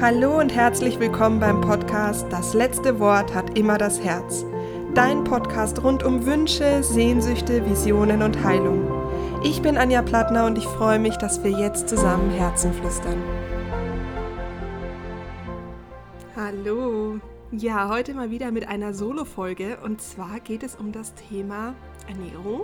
Hallo und herzlich willkommen beim Podcast Das letzte Wort hat immer das Herz. Dein Podcast rund um Wünsche, Sehnsüchte, Visionen und Heilung. Ich bin Anja Plattner und ich freue mich, dass wir jetzt zusammen Herzen flüstern. Hallo. Ja, heute mal wieder mit einer Solo-Folge und zwar geht es um das Thema Ernährung.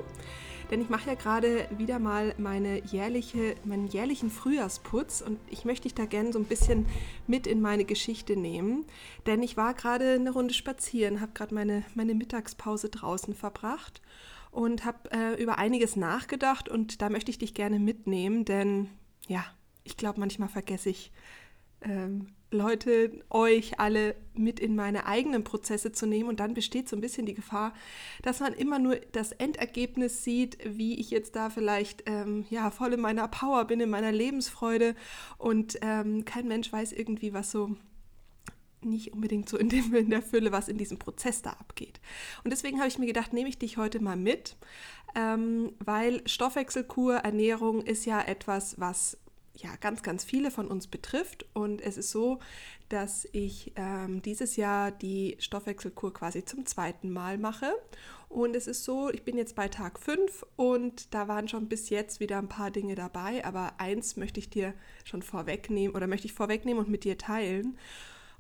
Denn ich mache ja gerade wieder mal meine jährliche, meinen jährlichen Frühjahrsputz und ich möchte dich da gerne so ein bisschen mit in meine Geschichte nehmen. Denn ich war gerade eine Runde spazieren, habe gerade meine, meine Mittagspause draußen verbracht und habe äh, über einiges nachgedacht und da möchte ich dich gerne mitnehmen, denn ja, ich glaube, manchmal vergesse ich ähm, Leute, euch alle mit in meine eigenen Prozesse zu nehmen. Und dann besteht so ein bisschen die Gefahr, dass man immer nur das Endergebnis sieht, wie ich jetzt da vielleicht ähm, ja, voll in meiner Power bin, in meiner Lebensfreude. Und ähm, kein Mensch weiß irgendwie, was so nicht unbedingt so in, dem, in der Fülle, was in diesem Prozess da abgeht. Und deswegen habe ich mir gedacht, nehme ich dich heute mal mit, ähm, weil Stoffwechselkur, Ernährung ist ja etwas, was ja, ganz, ganz viele von uns betrifft. Und es ist so, dass ich ähm, dieses Jahr die Stoffwechselkur quasi zum zweiten Mal mache. Und es ist so, ich bin jetzt bei Tag 5 und da waren schon bis jetzt wieder ein paar Dinge dabei. Aber eins möchte ich dir schon vorwegnehmen oder möchte ich vorwegnehmen und mit dir teilen.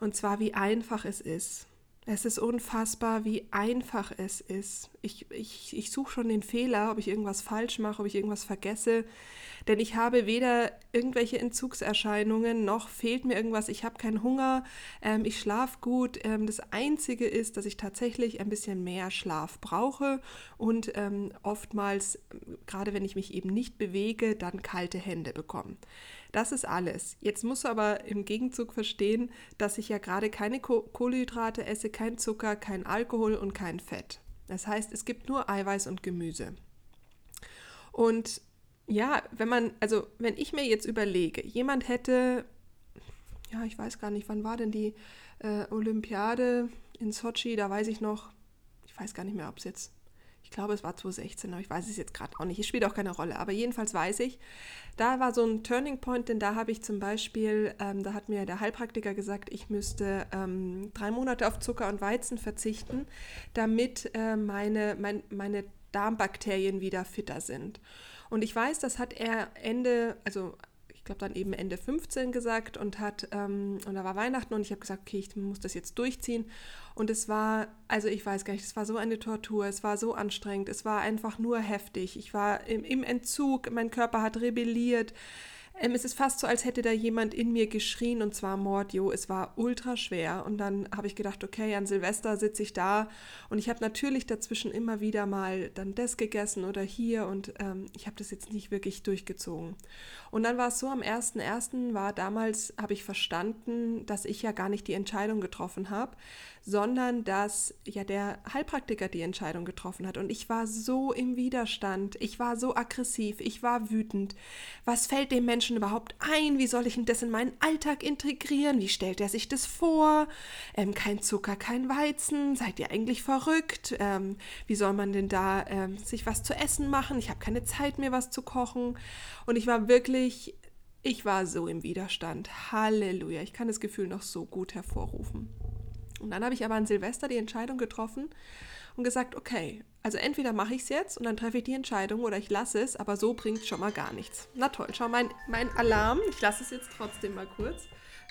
Und zwar, wie einfach es ist. Es ist unfassbar, wie einfach es ist. Ich, ich, ich suche schon den Fehler, ob ich irgendwas falsch mache, ob ich irgendwas vergesse. Denn ich habe weder irgendwelche Entzugserscheinungen, noch fehlt mir irgendwas. Ich habe keinen Hunger, ähm, ich schlafe gut. Ähm, das Einzige ist, dass ich tatsächlich ein bisschen mehr Schlaf brauche und ähm, oftmals, gerade wenn ich mich eben nicht bewege, dann kalte Hände bekomme. Das ist alles. Jetzt musst du aber im Gegenzug verstehen, dass ich ja gerade keine Kohlenhydrate esse, kein Zucker, kein Alkohol und kein Fett. Das heißt, es gibt nur Eiweiß und Gemüse. Und ja, wenn man, also wenn ich mir jetzt überlege, jemand hätte, ja, ich weiß gar nicht, wann war denn die äh, Olympiade in Sochi, da weiß ich noch, ich weiß gar nicht mehr, ob es jetzt ich glaube, es war 2016, aber ich weiß es jetzt gerade auch nicht. Es spielt auch keine Rolle. Aber jedenfalls weiß ich, da war so ein Turning Point, denn da habe ich zum Beispiel, ähm, da hat mir der Heilpraktiker gesagt, ich müsste ähm, drei Monate auf Zucker und Weizen verzichten, damit äh, meine, mein, meine Darmbakterien wieder fitter sind. Und ich weiß, das hat er Ende, also glaube dann eben Ende 15 gesagt und hat, ähm, und da war Weihnachten und ich habe gesagt, okay, ich muss das jetzt durchziehen. Und es war, also ich weiß gar nicht, es war so eine Tortur, es war so anstrengend, es war einfach nur heftig. Ich war im, im Entzug, mein Körper hat rebelliert. Ähm, es ist fast so, als hätte da jemand in mir geschrien und zwar Mordio. Es war ultra schwer und dann habe ich gedacht, okay, an Silvester sitze ich da und ich habe natürlich dazwischen immer wieder mal dann das gegessen oder hier und ähm, ich habe das jetzt nicht wirklich durchgezogen. Und dann war es so, am 1.1. war damals, habe ich verstanden, dass ich ja gar nicht die Entscheidung getroffen habe, sondern dass ja der Heilpraktiker die Entscheidung getroffen hat. Und ich war so im Widerstand, ich war so aggressiv, ich war wütend. Was fällt dem Menschen überhaupt ein? Wie soll ich das in meinen Alltag integrieren? Wie stellt er sich das vor? Ähm, kein Zucker, kein Weizen, seid ihr eigentlich verrückt? Ähm, wie soll man denn da ähm, sich was zu essen machen? Ich habe keine Zeit mehr, was zu kochen. Und ich war wirklich ich war so im Widerstand. Halleluja. Ich kann das Gefühl noch so gut hervorrufen. Und dann habe ich aber an Silvester die Entscheidung getroffen und gesagt, okay, also entweder mache ich es jetzt und dann treffe ich die Entscheidung oder ich lasse es, aber so bringt es schon mal gar nichts. Na toll, schau, mein, mein Alarm, ich lasse es jetzt trotzdem mal kurz.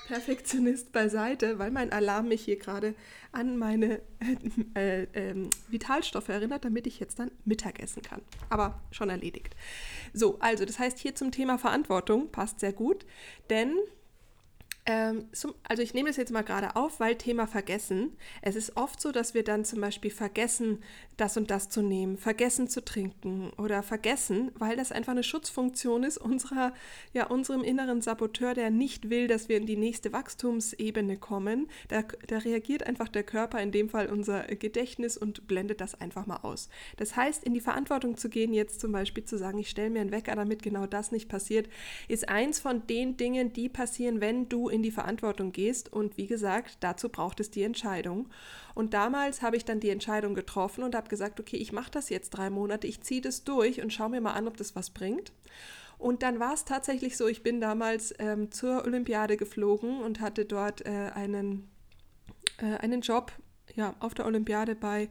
Perfektionist beiseite, weil mein Alarm mich hier gerade an meine äh, äh, Vitalstoffe erinnert, damit ich jetzt dann Mittag essen kann. Aber schon erledigt. So, also das heißt hier zum Thema Verantwortung passt sehr gut, denn ähm, also ich nehme das jetzt mal gerade auf, weil Thema vergessen. Es ist oft so, dass wir dann zum Beispiel vergessen, das und das zu nehmen, vergessen zu trinken oder vergessen, weil das einfach eine Schutzfunktion ist unserer, ja, unserem inneren Saboteur, der nicht will, dass wir in die nächste Wachstumsebene kommen. Da, da reagiert einfach der Körper, in dem Fall unser Gedächtnis und blendet das einfach mal aus. Das heißt, in die Verantwortung zu gehen, jetzt zum Beispiel zu sagen, ich stelle mir einen Wecker, damit genau das nicht passiert, ist eins von den Dingen, die passieren, wenn du in die Verantwortung gehst. Und wie gesagt, dazu braucht es die Entscheidung. Und damals habe ich dann die Entscheidung getroffen und habe gesagt, okay, ich mache das jetzt drei Monate, ich ziehe das durch und schaue mir mal an, ob das was bringt. Und dann war es tatsächlich so, ich bin damals ähm, zur Olympiade geflogen und hatte dort äh, einen, äh, einen Job ja, auf der Olympiade bei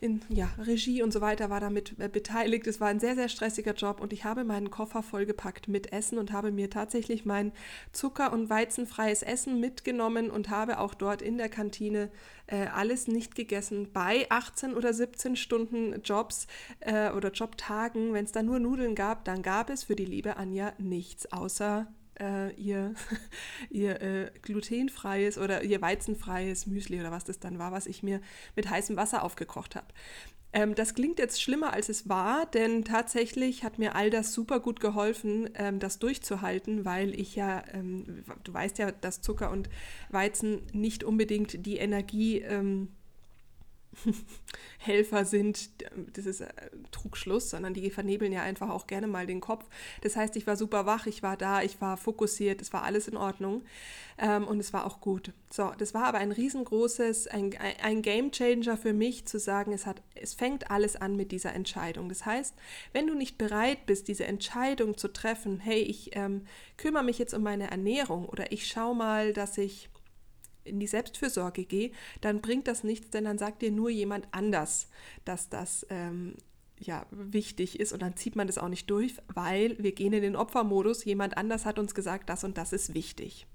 in ja, Regie und so weiter war damit äh, beteiligt. Es war ein sehr, sehr stressiger Job und ich habe meinen Koffer vollgepackt mit Essen und habe mir tatsächlich mein Zucker- und weizenfreies Essen mitgenommen und habe auch dort in der Kantine äh, alles nicht gegessen. Bei 18 oder 17 Stunden Jobs äh, oder Jobtagen, wenn es da nur Nudeln gab, dann gab es für die liebe Anja nichts außer äh, ihr, ihr äh, glutenfreies oder ihr weizenfreies Müsli oder was das dann war, was ich mir mit heißem Wasser aufgekocht habe. Ähm, das klingt jetzt schlimmer, als es war, denn tatsächlich hat mir all das super gut geholfen, ähm, das durchzuhalten, weil ich ja, ähm, du weißt ja, dass Zucker und Weizen nicht unbedingt die Energie ähm, Helfer sind, das ist äh, Trugschluss, sondern die vernebeln ja einfach auch gerne mal den Kopf. Das heißt, ich war super wach, ich war da, ich war fokussiert, es war alles in Ordnung ähm, und es war auch gut. So, das war aber ein riesengroßes, ein, ein Game Changer für mich zu sagen, es, hat, es fängt alles an mit dieser Entscheidung. Das heißt, wenn du nicht bereit bist, diese Entscheidung zu treffen, hey, ich ähm, kümmere mich jetzt um meine Ernährung oder ich schaue mal, dass ich in die Selbstfürsorge gehe, dann bringt das nichts, denn dann sagt dir nur jemand anders, dass das ähm, ja, wichtig ist und dann zieht man das auch nicht durch, weil wir gehen in den Opfermodus, jemand anders hat uns gesagt, das und das ist wichtig.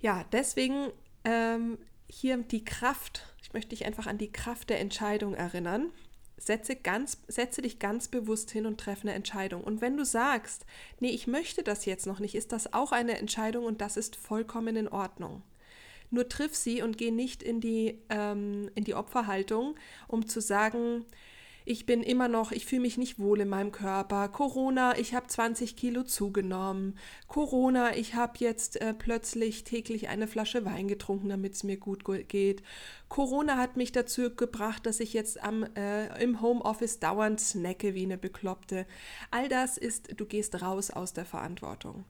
Ja, deswegen ähm, hier die Kraft, ich möchte dich einfach an die Kraft der Entscheidung erinnern. Setze, ganz, setze dich ganz bewusst hin und treffe eine Entscheidung. Und wenn du sagst, nee, ich möchte das jetzt noch nicht, ist das auch eine Entscheidung und das ist vollkommen in Ordnung. Nur triff sie und geh nicht in die, ähm, in die Opferhaltung, um zu sagen, ich bin immer noch, ich fühle mich nicht wohl in meinem Körper. Corona, ich habe 20 Kilo zugenommen. Corona, ich habe jetzt äh, plötzlich täglich eine Flasche Wein getrunken, damit es mir gut geht. Corona hat mich dazu gebracht, dass ich jetzt am, äh, im Homeoffice dauernd snacke wie eine Bekloppte. All das ist, du gehst raus aus der Verantwortung.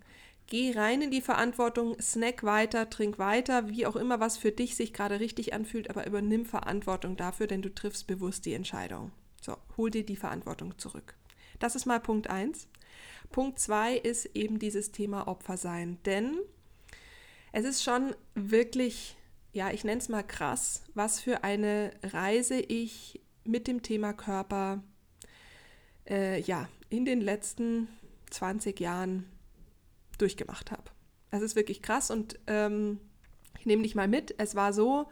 Geh rein in die Verantwortung, snack weiter, trink weiter, wie auch immer, was für dich sich gerade richtig anfühlt, aber übernimm Verantwortung dafür, denn du triffst bewusst die Entscheidung. So, hol dir die Verantwortung zurück. Das ist mal Punkt 1. Punkt 2 ist eben dieses Thema Opfer sein, denn es ist schon wirklich, ja, ich nenne es mal krass, was für eine Reise ich mit dem Thema Körper, äh, ja, in den letzten 20 Jahren durchgemacht habe. Das ist wirklich krass und ähm, ich nehme dich mal mit. Es war so,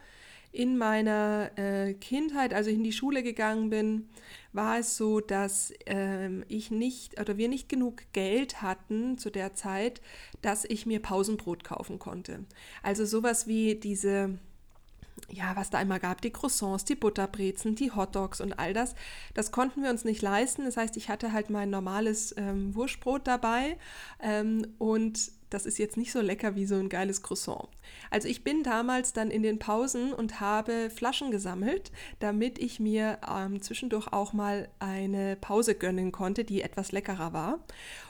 in meiner äh, Kindheit, als ich in die Schule gegangen bin, war es so, dass ähm, ich nicht oder wir nicht genug Geld hatten zu der Zeit, dass ich mir Pausenbrot kaufen konnte. Also sowas wie diese ja, was da einmal gab, die Croissants, die Butterbrezen, die Hotdogs und all das, das konnten wir uns nicht leisten. Das heißt, ich hatte halt mein normales ähm, Wurstbrot dabei ähm, und das ist jetzt nicht so lecker wie so ein geiles Croissant. Also ich bin damals dann in den Pausen und habe Flaschen gesammelt, damit ich mir ähm, zwischendurch auch mal eine Pause gönnen konnte, die etwas leckerer war.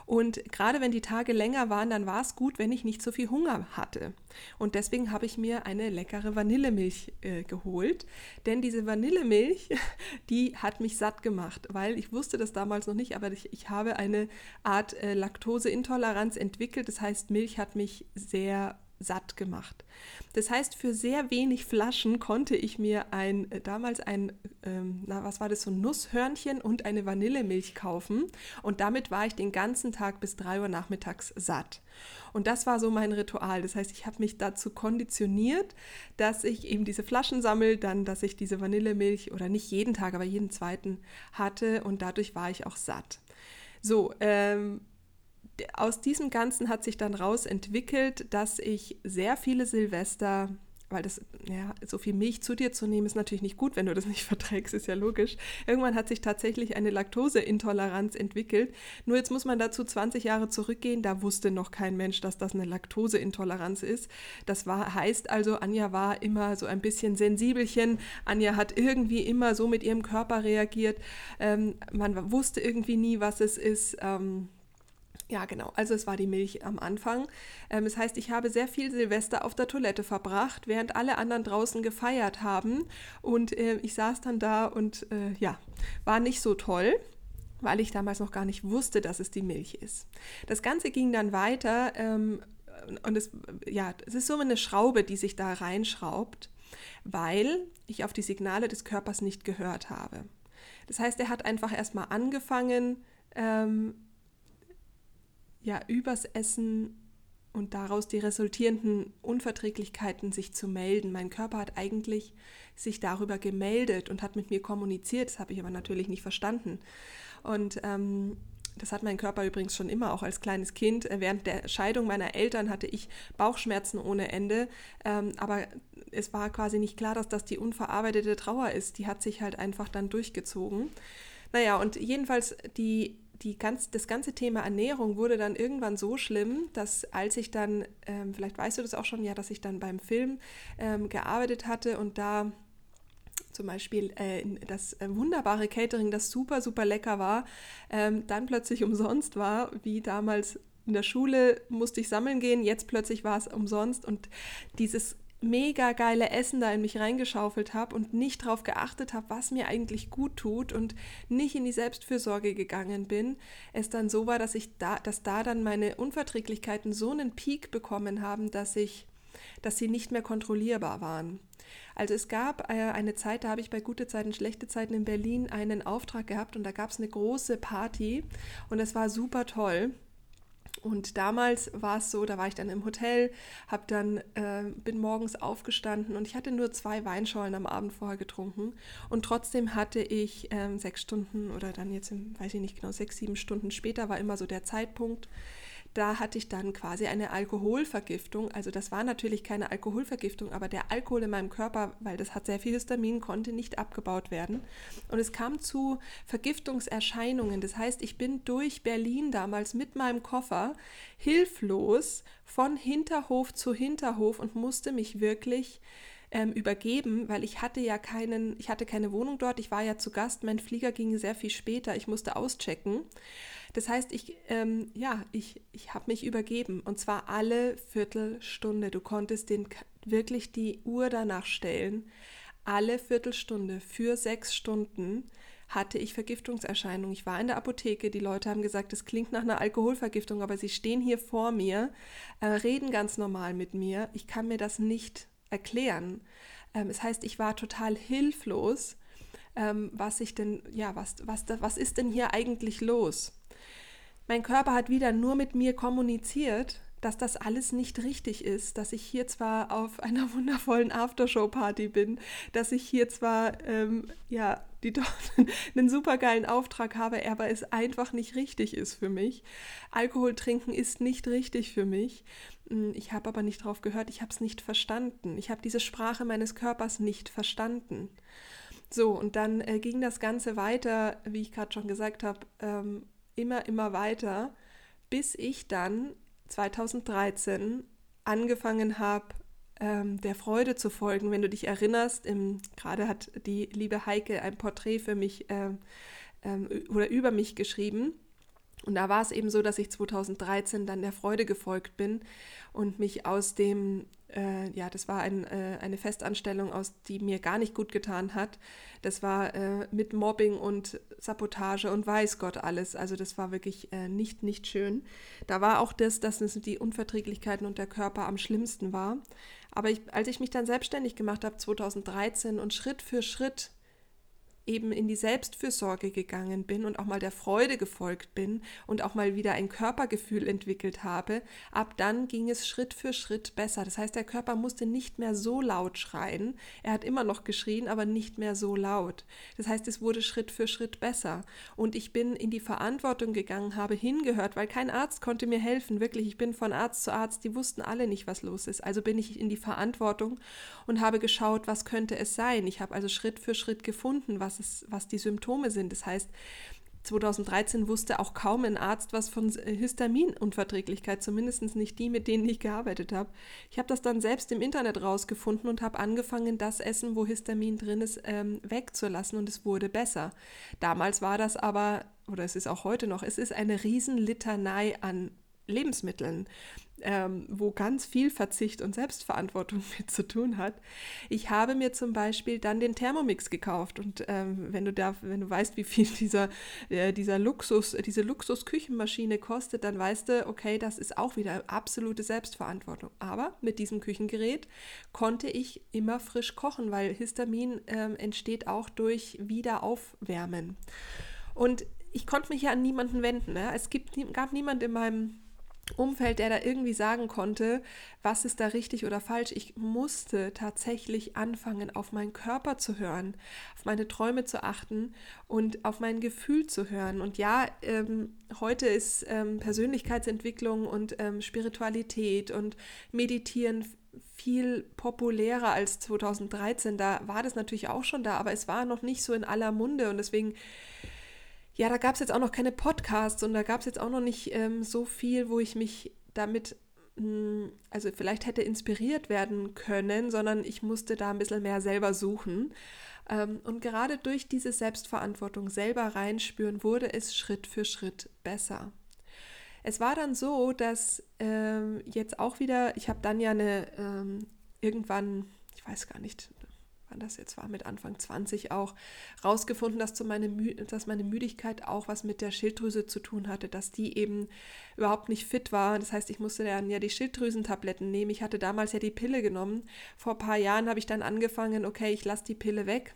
Und gerade wenn die Tage länger waren, dann war es gut, wenn ich nicht so viel Hunger hatte. Und deswegen habe ich mir eine leckere Vanillemilch äh, geholt. Denn diese Vanillemilch, die hat mich satt gemacht, weil ich wusste das damals noch nicht, aber ich, ich habe eine Art äh, Laktoseintoleranz entwickelt. Das heißt, Milch hat mich sehr satt gemacht. Das heißt, für sehr wenig Flaschen konnte ich mir ein, äh, damals ein, ähm, na was war das, so ein Nusshörnchen und eine Vanillemilch kaufen und damit war ich den ganzen Tag bis 3 Uhr nachmittags satt. Und das war so mein Ritual. Das heißt, ich habe mich dazu konditioniert, dass ich eben diese Flaschen sammle, dann, dass ich diese Vanillemilch oder nicht jeden Tag, aber jeden zweiten hatte und dadurch war ich auch satt. So, ähm, aus diesem Ganzen hat sich dann raus entwickelt, dass ich sehr viele Silvester, weil das, ja, so viel Milch zu dir zu nehmen, ist natürlich nicht gut, wenn du das nicht verträgst, ist ja logisch. Irgendwann hat sich tatsächlich eine Laktoseintoleranz entwickelt. Nur jetzt muss man dazu 20 Jahre zurückgehen, da wusste noch kein Mensch, dass das eine Laktoseintoleranz ist. Das war, heißt also, Anja war immer so ein bisschen sensibelchen. Anja hat irgendwie immer so mit ihrem Körper reagiert. Ähm, man wusste irgendwie nie, was es ist. Ähm, ja, genau. Also es war die Milch am Anfang. Ähm, das heißt, ich habe sehr viel Silvester auf der Toilette verbracht, während alle anderen draußen gefeiert haben. Und äh, ich saß dann da und äh, ja, war nicht so toll. weil ich damals noch gar nicht wusste, dass es die Milch ist. Das Ganze ging dann weiter ähm, und es, ja, es ist so eine Schraube, die sich da reinschraubt, weil ich auf die Signale des Körpers nicht gehört habe. Das heißt, er hat einfach erstmal angefangen, ähm, ja, übers Essen und daraus die resultierenden Unverträglichkeiten sich zu melden. Mein Körper hat eigentlich sich darüber gemeldet und hat mit mir kommuniziert. Das habe ich aber natürlich nicht verstanden. Und ähm, das hat mein Körper übrigens schon immer, auch als kleines Kind. Äh, während der Scheidung meiner Eltern hatte ich Bauchschmerzen ohne Ende. Ähm, aber es war quasi nicht klar, dass das die unverarbeitete Trauer ist. Die hat sich halt einfach dann durchgezogen. Naja, und jedenfalls die, die ganz, das ganze Thema Ernährung wurde dann irgendwann so schlimm, dass als ich dann, ähm, vielleicht weißt du das auch schon, ja, dass ich dann beim Film ähm, gearbeitet hatte und da zum Beispiel äh, das äh, wunderbare Catering, das super, super lecker war, ähm, dann plötzlich umsonst war, wie damals in der Schule musste ich sammeln gehen, jetzt plötzlich war es umsonst und dieses mega geile Essen da in mich reingeschaufelt habe und nicht darauf geachtet habe, was mir eigentlich gut tut und nicht in die Selbstfürsorge gegangen bin, es dann so war, dass ich da, dass da dann meine Unverträglichkeiten so einen Peak bekommen haben, dass ich, dass sie nicht mehr kontrollierbar waren. Also es gab äh, eine Zeit, da habe ich bei gute Zeiten, schlechte Zeiten in Berlin einen Auftrag gehabt und da gab es eine große Party und es war super toll. Und damals war es so, da war ich dann im Hotel, hab dann, äh, bin morgens aufgestanden und ich hatte nur zwei Weinschollen am Abend vorher getrunken. Und trotzdem hatte ich ähm, sechs Stunden oder dann jetzt, weiß ich nicht genau, sechs, sieben Stunden später war immer so der Zeitpunkt, da hatte ich dann quasi eine Alkoholvergiftung. Also das war natürlich keine Alkoholvergiftung, aber der Alkohol in meinem Körper, weil das hat sehr viel Histamin, konnte nicht abgebaut werden. Und es kam zu Vergiftungserscheinungen. Das heißt, ich bin durch Berlin damals mit meinem Koffer hilflos von Hinterhof zu Hinterhof und musste mich wirklich ähm, übergeben, weil ich hatte ja keinen, ich hatte keine Wohnung dort, ich war ja zu Gast, mein Flieger ging sehr viel später, ich musste auschecken. Das heißt, ich, ähm, ja, ich, ich habe mich übergeben und zwar alle Viertelstunde. Du konntest den, wirklich die Uhr danach stellen. Alle Viertelstunde für sechs Stunden hatte ich Vergiftungserscheinungen. Ich war in der Apotheke, die Leute haben gesagt, es klingt nach einer Alkoholvergiftung, aber sie stehen hier vor mir, äh, reden ganz normal mit mir. Ich kann mir das nicht erklären. Ähm, es heißt, ich war total hilflos. Ähm, was ich denn, ja, was, was, was ist denn hier eigentlich los? Mein Körper hat wieder nur mit mir kommuniziert, dass das alles nicht richtig ist, dass ich hier zwar auf einer wundervollen Aftershow-Party bin, dass ich hier zwar ähm, ja die einen supergeilen Auftrag habe, aber es einfach nicht richtig ist für mich. Alkohol trinken ist nicht richtig für mich. Hm, ich habe aber nicht drauf gehört, ich habe es nicht verstanden. Ich habe diese Sprache meines Körpers nicht verstanden. So, und dann äh, ging das Ganze weiter, wie ich gerade schon gesagt habe, ähm, immer, immer weiter, bis ich dann 2013 angefangen habe, ähm, der Freude zu folgen. Wenn du dich erinnerst, gerade hat die liebe Heike ein Porträt für mich äh, äh, oder über mich geschrieben. Und da war es eben so, dass ich 2013 dann der Freude gefolgt bin und mich aus dem äh, ja, das war ein, äh, eine Festanstellung, aus die mir gar nicht gut getan hat. Das war äh, mit Mobbing und Sabotage und weiß Gott alles. Also das war wirklich äh, nicht, nicht schön. Da war auch das, dass es die Unverträglichkeiten und der Körper am schlimmsten war. Aber ich, als ich mich dann selbstständig gemacht habe, 2013 und Schritt für Schritt eben in die Selbstfürsorge gegangen bin und auch mal der Freude gefolgt bin und auch mal wieder ein Körpergefühl entwickelt habe, ab dann ging es Schritt für Schritt besser. Das heißt, der Körper musste nicht mehr so laut schreien. Er hat immer noch geschrien, aber nicht mehr so laut. Das heißt, es wurde Schritt für Schritt besser. Und ich bin in die Verantwortung gegangen, habe hingehört, weil kein Arzt konnte mir helfen. Wirklich, ich bin von Arzt zu Arzt, die wussten alle nicht, was los ist. Also bin ich in die Verantwortung und habe geschaut, was könnte es sein. Ich habe also Schritt für Schritt gefunden, was was, es, was die Symptome sind. Das heißt, 2013 wusste auch kaum ein Arzt was von Histaminunverträglichkeit, zumindest nicht die, mit denen ich gearbeitet habe. Ich habe das dann selbst im Internet rausgefunden und habe angefangen, das Essen, wo Histamin drin ist, ähm, wegzulassen und es wurde besser. Damals war das aber, oder es ist auch heute noch, es ist eine Riesenlitanei an Lebensmitteln. ähm, wo ganz viel Verzicht und Selbstverantwortung mit zu tun hat. Ich habe mir zum Beispiel dann den Thermomix gekauft und ähm, wenn du da, wenn du weißt, wie viel dieser, äh, dieser Luxus, diese Luxusküchenmaschine kostet, dann weißt du, okay, das ist auch wieder absolute Selbstverantwortung. Aber mit diesem Küchengerät konnte ich immer frisch kochen, weil Histamin ähm, entsteht auch durch Wiederaufwärmen. Und ich konnte mich ja an niemanden wenden. Ne? Es gibt, gab niemand in meinem Umfeld, der da irgendwie sagen konnte, was ist da richtig oder falsch. Ich musste tatsächlich anfangen, auf meinen Körper zu hören, auf meine Träume zu achten und auf mein Gefühl zu hören. Und ja, ähm, heute ist ähm, Persönlichkeitsentwicklung und ähm, Spiritualität und Meditieren viel populärer als 2013. Da war das natürlich auch schon da, aber es war noch nicht so in aller Munde und deswegen ja, da gab es jetzt auch noch keine Podcasts und da gab es jetzt auch noch nicht ähm, so viel, wo ich mich damit, mh, hm, also vielleicht hätte inspiriert werden können, sondern ich musste da ein bisschen mehr selber suchen. Ähm, und gerade durch diese Selbstverantwortung selber reinspüren, wurde es Schritt für Schritt besser. Es war dann so, dass ähm, jetzt auch wieder, ich habe dann ja eine ähm, irgendwann, ich weiß gar nicht, wann das jetzt war, mit Anfang 20 auch, rausgefunden, dass, meine, dass meine Müdigkeit auch was mit der Schilddrüse zu tun hatte, dass die eben überhaupt nicht fit war. Das heißt, ich musste dann ja die Schilddrüsentabletten nehmen. Ich hatte damals ja die Pille genommen. Vor ein paar Jahren habe ich dann angefangen, okay, ich lasse die Pille weg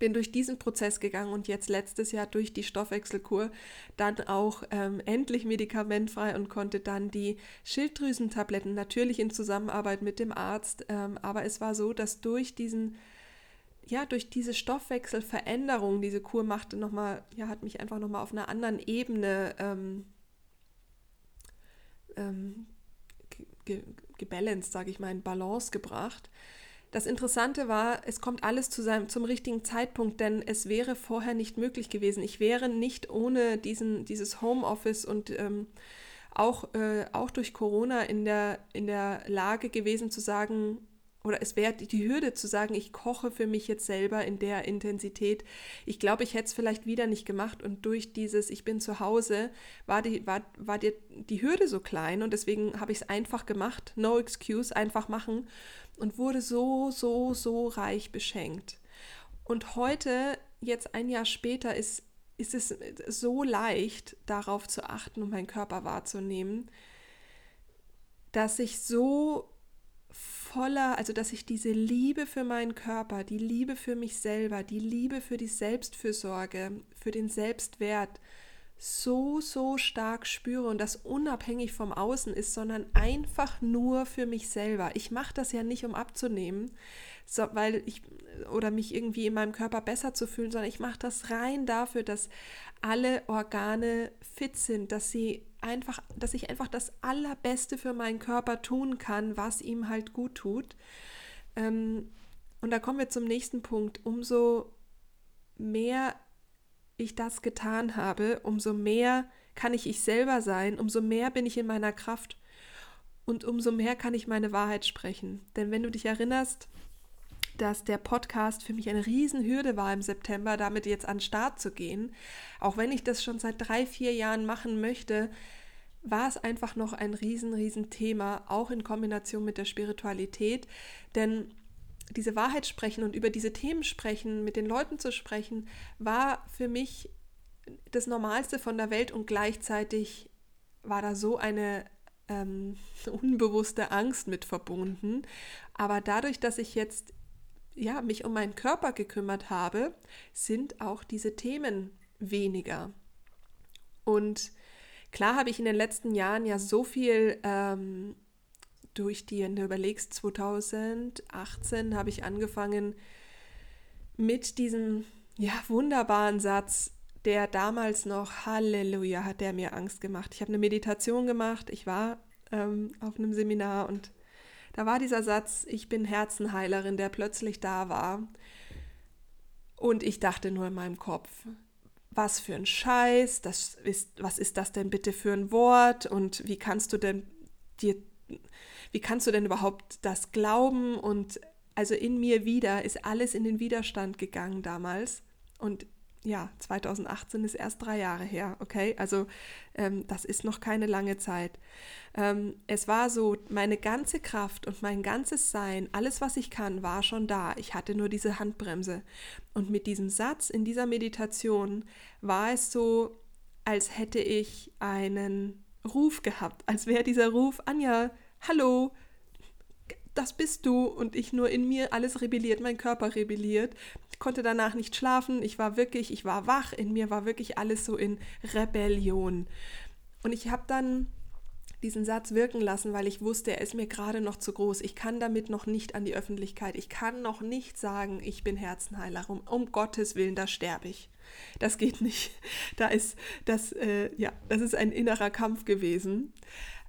bin durch diesen Prozess gegangen und jetzt letztes Jahr durch die Stoffwechselkur dann auch ähm, endlich medikamentfrei und konnte dann die Schilddrüsentabletten natürlich in Zusammenarbeit mit dem Arzt. Ähm, aber es war so, dass durch diesen ja, durch diese Stoffwechselveränderung, diese Kur machte nochmal, ja, hat mich einfach nochmal auf einer anderen Ebene ähm, ähm, gebalanced, sage ich mal, in Balance gebracht. Das Interessante war, es kommt alles zu seinem, zum richtigen Zeitpunkt, denn es wäre vorher nicht möglich gewesen. Ich wäre nicht ohne diesen, dieses Homeoffice und ähm, auch, äh, auch durch Corona in der, in der Lage gewesen zu sagen, oder es wäre die Hürde zu sagen, ich koche für mich jetzt selber in der Intensität. Ich glaube, ich hätte es vielleicht wieder nicht gemacht und durch dieses Ich bin zu Hause war die, war, war die, die Hürde so klein und deswegen habe ich es einfach gemacht. No excuse, einfach machen und wurde so, so, so reich beschenkt. Und heute, jetzt ein Jahr später, ist, ist es so leicht, darauf zu achten und meinen Körper wahrzunehmen, dass ich so voller, also dass ich diese Liebe für meinen Körper, die Liebe für mich selber, die Liebe für die Selbstfürsorge, für den Selbstwert so, so stark spüre und das unabhängig vom Außen ist, sondern einfach nur für mich selber. Ich mache das ja nicht, um abzunehmen, so, weil ich oder mich irgendwie in meinem Körper besser zu fühlen, sondern ich mache das rein dafür, dass alle Organe fit sind, dass sie einfach, dass ich einfach das Allerbeste für meinen Körper tun kann, was ihm halt gut tut. Ähm, und da kommen wir zum nächsten Punkt. Umso mehr ich das getan habe, umso mehr kann ich ich selber sein, umso mehr bin ich in meiner Kraft und umso mehr kann ich meine Wahrheit sprechen. Denn wenn du dich erinnerst, dass der Podcast für mich eine Riesenhürde war im September, damit jetzt an den Start zu gehen. Auch wenn ich das schon seit drei, vier Jahren machen möchte, war es einfach noch ein riesen, riesen Thema, auch in Kombination mit der Spiritualität. Denn diese Wahrheit sprechen und über diese Themen sprechen, mit den Leuten zu sprechen, war für mich das Normalste von der Welt und gleichzeitig war da so eine ähm, unbewusste Angst mit verbunden. Aber dadurch, dass ich jetzt ja, mich um meinen Körper gekümmert habe, sind auch diese Themen weniger. Und klar habe ich in den letzten Jahren ja so viel ähm, durch die, wenn du überlegst, 2018 habe ich angefangen mit diesem ja, wunderbaren Satz, der damals noch, Halleluja, hat der mir Angst gemacht. Ich habe eine Meditation gemacht, ich war ähm, auf einem Seminar und da war dieser Satz, ich bin Herzenheilerin, der plötzlich da war. Und ich dachte nur in meinem Kopf, was für ein Scheiß, das ist, was ist das denn bitte für ein Wort und wie kannst du denn dir, wie kannst du denn überhaupt das glauben? Und also in mir wieder ist alles in den Widerstand gegangen damals. Und ja, 2018 ist erst drei Jahre her, okay? Also ähm, das ist noch keine lange Zeit. Ähm, es war so, meine ganze Kraft und mein ganzes Sein, alles, was ich kann, war schon da. Ich hatte nur diese Handbremse. Und mit diesem Satz in dieser Meditation war es so, als hätte ich einen Ruf gehabt, als wäre dieser Ruf, Anja, hallo, das bist du und ich nur in mir alles rebelliert, mein Körper rebelliert. Konnte danach nicht schlafen, ich war wirklich, ich war wach, in mir war wirklich alles so in Rebellion. Und ich habe dann diesen Satz wirken lassen, weil ich wusste, er ist mir gerade noch zu groß. Ich kann damit noch nicht an die Öffentlichkeit. Ich kann noch nicht sagen, ich bin Herzenheiler. Um, um Gottes Willen, da sterbe ich. Das geht nicht. Da ist das, äh, ja, das ist ein innerer Kampf gewesen.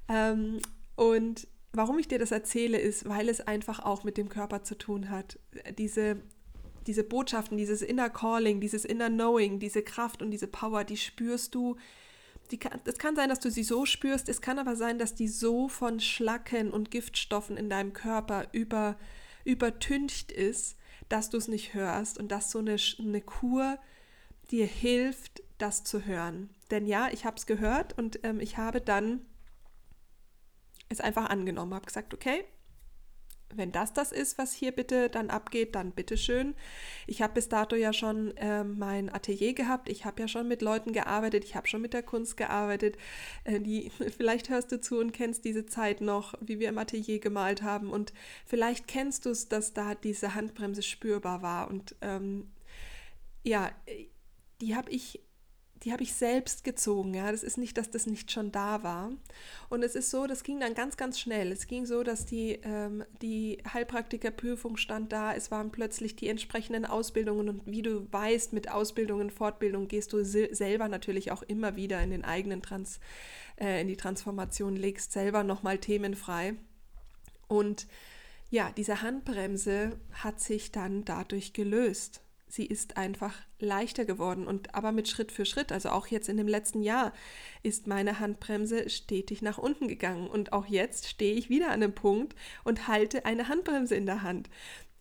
Ähm, und warum ich dir das erzähle, ist, weil es einfach auch mit dem Körper zu tun hat. Diese, diese Botschaften, dieses Inner Calling, dieses Inner Knowing, diese Kraft und diese Power, die spürst du. Die kann, es kann sein, dass du sie so spürst, es kann aber sein, dass die so von Schlacken und Giftstoffen in deinem Körper über, übertüncht ist, dass du es nicht hörst und dass so eine, eine Kur dir hilft, das zu hören. Denn ja, ich habe es gehört und ähm, ich habe dann es einfach angenommen, habe gesagt, okay, wenn das das ist, was hier bitte dann abgeht, dann bitteschön. Ich habe bis dato ja schon äh, mein Atelier gehabt, ich habe ja schon mit Leuten gearbeitet, ich habe schon mit der Kunst gearbeitet. Äh, die, vielleicht hörst du zu und kennst diese Zeit noch, wie wir im Atelier gemalt haben und vielleicht kennst du es, dass da diese Handbremse spürbar war und ähm, ja, die habe ich die habe ich selbst gezogen. Ja, das ist nicht, dass das nicht schon da war. Und es ist so, das ging dann ganz, ganz schnell. Es ging so, dass die, ähm, die Heilpraktikerprüfung stand da. Es waren plötzlich die entsprechenden Ausbildungen. Und wie du weißt, mit Ausbildungen, Fortbildung gehst du selber natürlich auch immer wieder in den eigenen Trans, äh, in die Transformation, legst selber nochmal Themen frei. Und ja, diese Handbremse hat sich dann dadurch gelöst sie ist einfach leichter geworden und aber mit Schritt für Schritt, also auch jetzt in dem letzten Jahr ist meine Handbremse stetig nach unten gegangen und auch jetzt stehe ich wieder an einem Punkt und halte eine Handbremse in der Hand.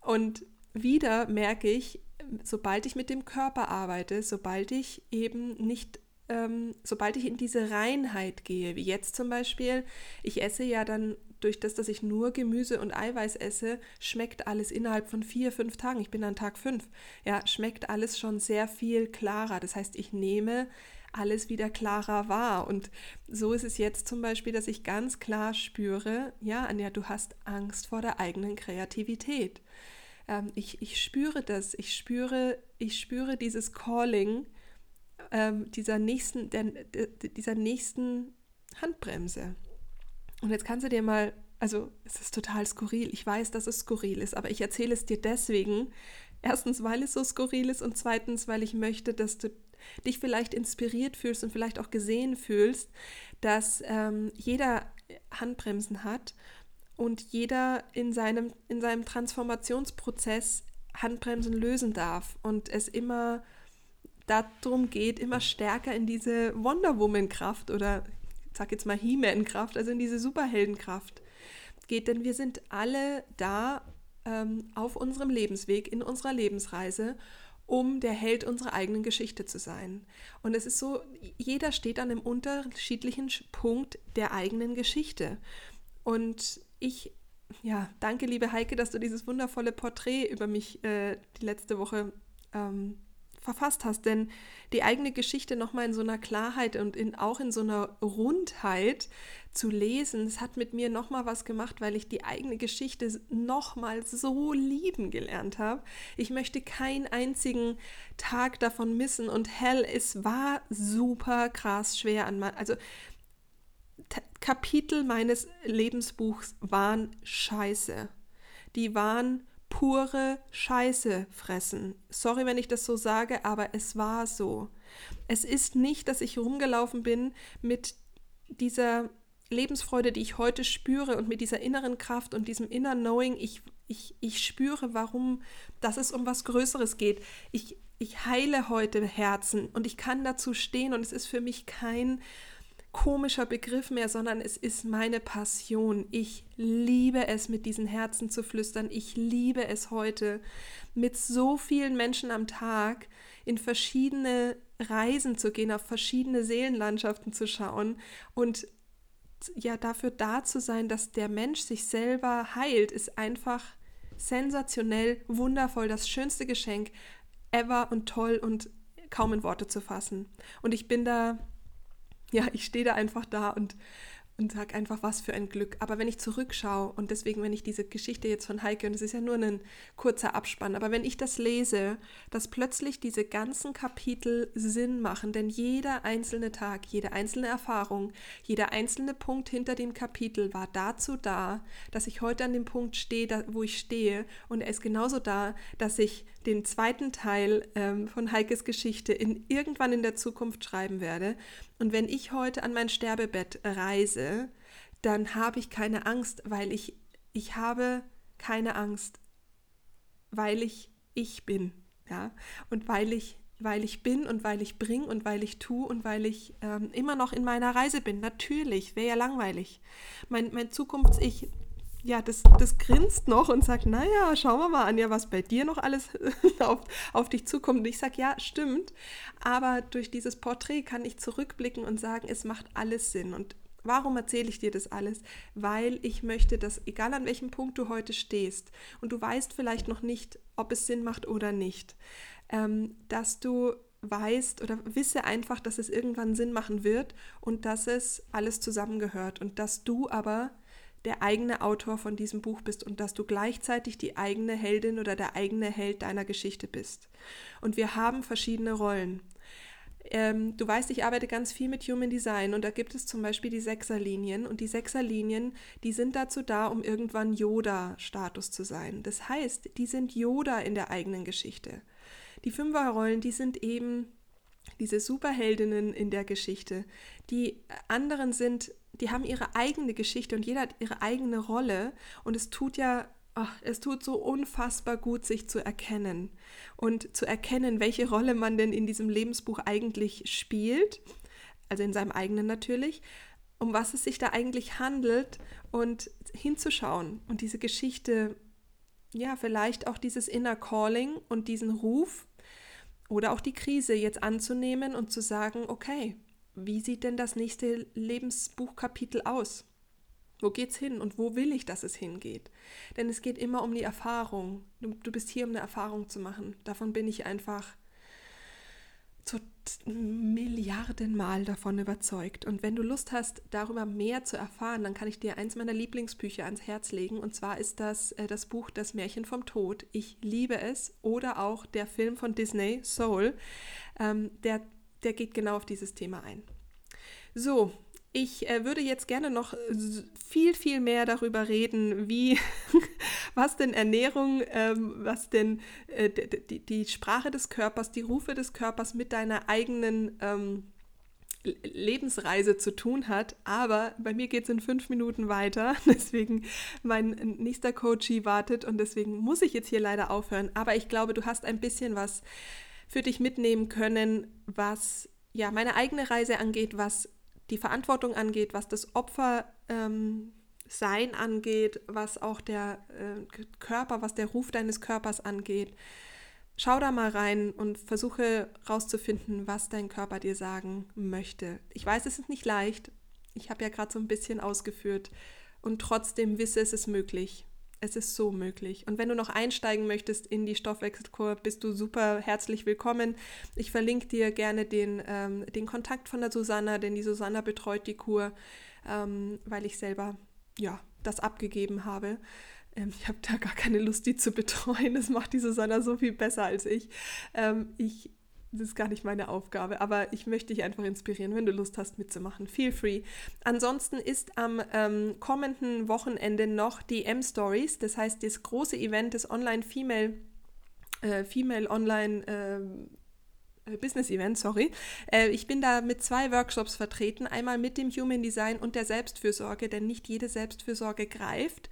Und wieder merke ich, sobald ich mit dem Körper arbeite, sobald ich eben nicht ähm, sobald ich in diese Reinheit gehe, wie jetzt zum Beispiel, ich esse ja dann durch das, dass ich nur Gemüse und Eiweiß esse, schmeckt alles innerhalb von vier, fünf Tagen. Ich bin an Tag fünf. Ja, schmeckt alles schon sehr viel klarer. Das heißt, ich nehme alles wieder klarer wahr. Und so ist es jetzt zum Beispiel, dass ich ganz klar spüre, ja, Anja, du hast Angst vor der eigenen Kreativität. Ähm, ich, ich spüre das. Ich spüre, ich spüre dieses Calling ähm, dieser nächsten, der, dieser nächsten Handbremse. Und jetzt kannst du dir mal, also es ist total skurril. Ich weiß, dass es skurril ist, aber ich erzähle es dir deswegen. Erstens, weil es so skurril ist und zweitens, weil ich möchte, dass du dich vielleicht inspiriert fühlst und vielleicht auch gesehen fühlst, dass ähm, jeder Handbremsen hat und jeder in seinem, in seinem Transformationsprozess Handbremsen lösen darf und es immer darum geht, immer stärker in diese Wonder Woman-Kraft oder ich sag jetzt mal He-Man-Kraft, also in diese Superheldenkraft geht. Denn wir sind alle da ähm, auf unserem Lebensweg, in unserer Lebensreise, um der Held unserer eigenen Geschichte zu sein. Und es ist so, jeder steht an einem unterschiedlichen Punkt der eigenen Geschichte. Und ich, ja, danke, liebe Heike, dass du dieses wundervolle Porträt über mich äh, die letzte Woche ähm, verfasst hast. Denn die eigene Geschichte nochmal in so einer Klarheit und in, auch in so einer Rundheit zu lesen, das hat mit mir nochmal was gemacht, weil ich die eigene Geschichte nochmal so lieben gelernt habe. Ich möchte keinen einzigen Tag davon missen und hell, es war super krass schwer an also Kapitel meines Lebensbuchs waren scheiße. Die waren pure Scheiße fressen. Sorry, wenn ich das so sage, aber es war so. Es ist nicht, dass ich rumgelaufen bin mit dieser Lebensfreude, die ich heute spüre und mit dieser inneren Kraft und diesem inner Knowing, ich, ich, ich spüre, warum, dass es um was Größeres geht. Ich, ich heile heute Herzen und ich kann dazu stehen und es ist für mich kein, komischer Begriff mehr, sondern es ist meine Passion. Ich liebe es, mit diesen Herzen zu flüstern. Ich liebe es heute, mit so vielen Menschen am Tag in verschiedene Reisen zu gehen, auf verschiedene Seelenlandschaften zu schauen und ja dafür da zu sein, dass der Mensch sich selber heilt, ist einfach sensationell, wundervoll, das schönste Geschenk ever und toll und kaum in Worte zu fassen. Und ich bin da ja, ich stehe da einfach da und, und sage einfach, was für ein Glück. Aber wenn ich zurückschaue und deswegen, wenn ich diese Geschichte jetzt von Heike, und es ist ja nur ein kurzer Abspann, aber wenn ich das lese, dass plötzlich diese ganzen Kapitel Sinn machen, denn jeder einzelne Tag, jede einzelne Erfahrung, jeder einzelne Punkt hinter dem Kapitel war dazu da, dass ich heute an dem Punkt stehe, wo ich stehe und er ist genauso da, dass ich den zweiten Teil ähm, von Heikes Geschichte in, irgendwann in der Zukunft schreiben werde. Und wenn ich heute an mein Sterbebett reise, dann habe ich keine Angst, weil ich, ich habe keine Angst, weil ich ich bin. Ja? Und weil ich weil ich bin und weil ich bringe und weil ich tue und weil ich ähm, immer noch in meiner Reise bin. Natürlich, wäre ja langweilig. Mein, mein Zukunfts-Ich ja, das, das grinst noch und sagt, naja, schauen wir mal, Anja, was bei dir noch alles auf, auf dich zukommt. Und ich sage, ja, stimmt. Aber durch dieses Porträt kann ich zurückblicken und sagen, es macht alles Sinn. Und warum erzähle ich dir das alles? Weil ich möchte, dass, egal an welchem Punkt du heute stehst, und du weißt vielleicht noch nicht, ob es Sinn macht oder nicht, ähm, dass du weißt oder wisse einfach, dass es irgendwann Sinn machen wird und dass es alles zusammengehört und dass du aber der eigene Autor von diesem Buch bist und dass du gleichzeitig die eigene Heldin oder der eigene Held deiner Geschichte bist. Und wir haben verschiedene Rollen. Ähm, du weißt, ich arbeite ganz viel mit Human Design und da gibt es zum Beispiel die Sechserlinien und die Sechserlinien, die sind dazu da, um irgendwann Yoda-Status zu sein. Das heißt, die sind Yoda in der eigenen Geschichte. Die Fünferrollen, die sind eben diese Superheldinnen in der Geschichte. Die anderen sind die haben ihre eigene Geschichte und jeder hat ihre eigene Rolle. Und es tut ja Ach, es tut so unfassbar gut, sich zu erkennen. Und zu erkennen, welche Rolle man denn in diesem Lebensbuch eigentlich spielt, also in seinem eigenen natürlich, um was es sich da eigentlich handelt. Und hinzuschauen und diese Geschichte, ja, vielleicht auch dieses Inner Calling und diesen Ruf oder auch die Krise jetzt anzunehmen und zu sagen, okay, wie sieht denn das nächste Lebensbuchkapitel aus? Wo geht's hin und wo will ich, dass es hingeht? Denn es geht immer um die Erfahrung. Du, du bist hier, um eine Erfahrung zu machen. Davon bin ich einfach zu Milliardenmal davon überzeugt. Und wenn du Lust hast, darüber mehr zu erfahren, dann kann ich dir eins meiner Lieblingsbücher ans Herz legen. Und zwar ist das äh, das Buch Das Märchen vom Tod. Ich liebe es. Oder auch der Film von Disney, Soul. Ähm, der der geht genau auf dieses Thema ein. So, ich äh, würde jetzt gerne noch viel, viel mehr darüber reden, wie, was denn Ernährung, ähm, was denn äh, die, die, Sprache des Körpers, die Rufe des Körpers mit deiner eigenen ähm, Lebensreise zu tun hat. Aber bei mir geht es in fünf Minuten weiter. Deswegen mein nächster Coachie wartet und deswegen muss ich jetzt hier leider aufhören. Aber ich glaube, du hast ein bisschen was für dich mitnehmen können, was ja meine eigene Reise angeht, was die Verantwortung angeht, was das Opfer ähm, sein angeht, was auch der äh, Körper, was der Ruf deines Körpers angeht. Schau da mal rein und versuche rauszufinden, was dein Körper dir sagen möchte. Ich weiß, es ist nicht leicht. Ich habe ja gerade so ein bisschen ausgeführt und trotzdem wisse, es ist möglich. Es ist so möglich. Und wenn du noch einsteigen möchtest in die Stoffwechselkur, bist du super herzlich willkommen. Ich verlinke dir gerne den, ähm, den Kontakt von der Susanna, denn die Susanna betreut die Kur, ähm, weil ich selber ja, das abgegeben habe. Ähm, ich habe da gar keine Lust, die zu betreuen. Das macht die Susanna so viel besser als ich. Ähm, ich das ist gar nicht meine Aufgabe, aber ich möchte dich einfach inspirieren, wenn du Lust hast mitzumachen. Feel free. Ansonsten ist am ähm, kommenden Wochenende noch die M-Stories, das heißt das große Event des Online-Female äh, Female Online äh, Business Event, sorry. Äh, ich bin da mit zwei Workshops vertreten, einmal mit dem Human Design und der Selbstfürsorge, denn nicht jede Selbstfürsorge greift.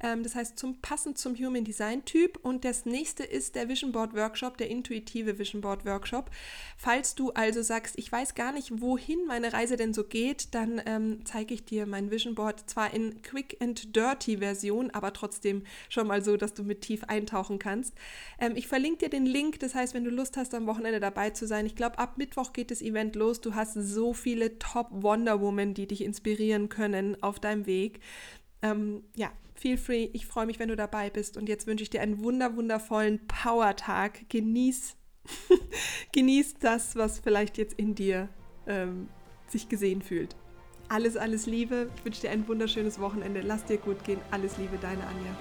Ähm, das heißt, zum, passend zum Human Design Typ. Und das nächste ist der Vision Board Workshop, der intuitive Vision Board Workshop. Falls du also sagst, ich weiß gar nicht, wohin meine Reise denn so geht, dann ähm, zeige ich dir mein Vision Board zwar in Quick and Dirty Version, aber trotzdem schon mal so, dass du mit tief eintauchen kannst. Ähm, ich verlinke dir den Link, das heißt, wenn du Lust hast, am Wochenende dabei zu sein, ich glaube, ab Mittwoch geht das Event los. Du hast so viele Top Wonder Woman, die dich inspirieren können auf deinem Weg. Ähm, ja, feel free. Ich freue mich, wenn du dabei bist. Und jetzt wünsche ich dir einen wunder, wundervollen Power-Tag. Genieß, genieß das, was vielleicht jetzt in dir ähm, sich gesehen fühlt. Alles, alles Liebe. Ich wünsche dir ein wunderschönes Wochenende. Lass dir gut gehen. Alles Liebe, deine Anja.